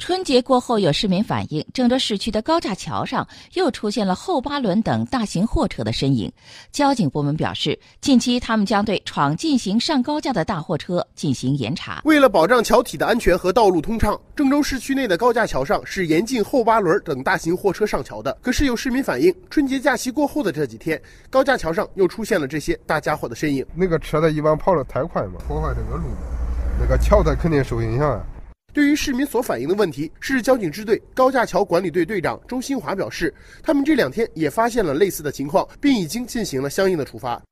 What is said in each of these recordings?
春节过后，有市民反映，郑州市区的高架桥上又出现了后八轮等大型货车的身影。交警部门表示，近期他们将对闯进行上高架的大货车进行严查。为了保障桥体的安全和道路通畅，郑州市区内的高架桥上是严禁后八轮等大型货车上桥的。可是有市民反映，春节假期过后的这几天，高架桥上又出现了这些大家伙的身影。那个车子一般跑得太快嘛，破坏这个路，那个桥它肯定受影响啊。对于市民所反映的问题，市交警支队高架桥管理队队长周新华表示，他们这两天也发现了类似的情况，并已经进行了相应的处罚。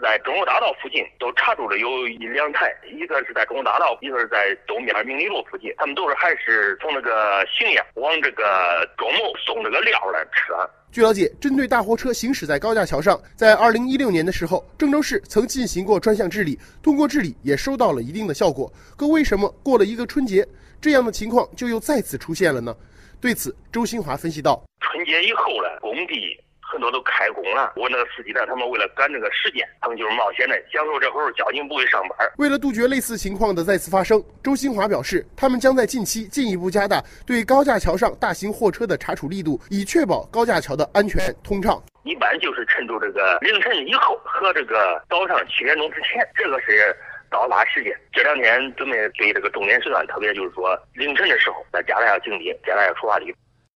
在中国大道附近都查住了有一两台，一个是在中国大道，一个是在东边明理路附近，他们都是还是从那个荥阳往这个中牟送这个料来车。据了解，针对大货车行驶在高架桥上，在二零一六年的时候，郑州市曾进行过专项治理，通过治理也收到了一定的效果。可为什么过了一个春节，这样的情况就又再次出现了呢？对此，周新华分析道：春节以后呢，工地。很多都开工了，我那个司机呢，他们为了赶这个时间，他们就是冒险的，享受这会儿交警不会上班。为了杜绝类似情况的再次发生，周新华表示，他们将在近期进一步加大对高架桥上大型货车的查处力度，以确保高架桥的安全通畅。一般就是趁着这个凌晨以后和这个早上七点钟之前，这个是高发时间。这两天准备对这个重点时段，特别就是说凌晨的时候，再加大下警力，加大下处罚力度。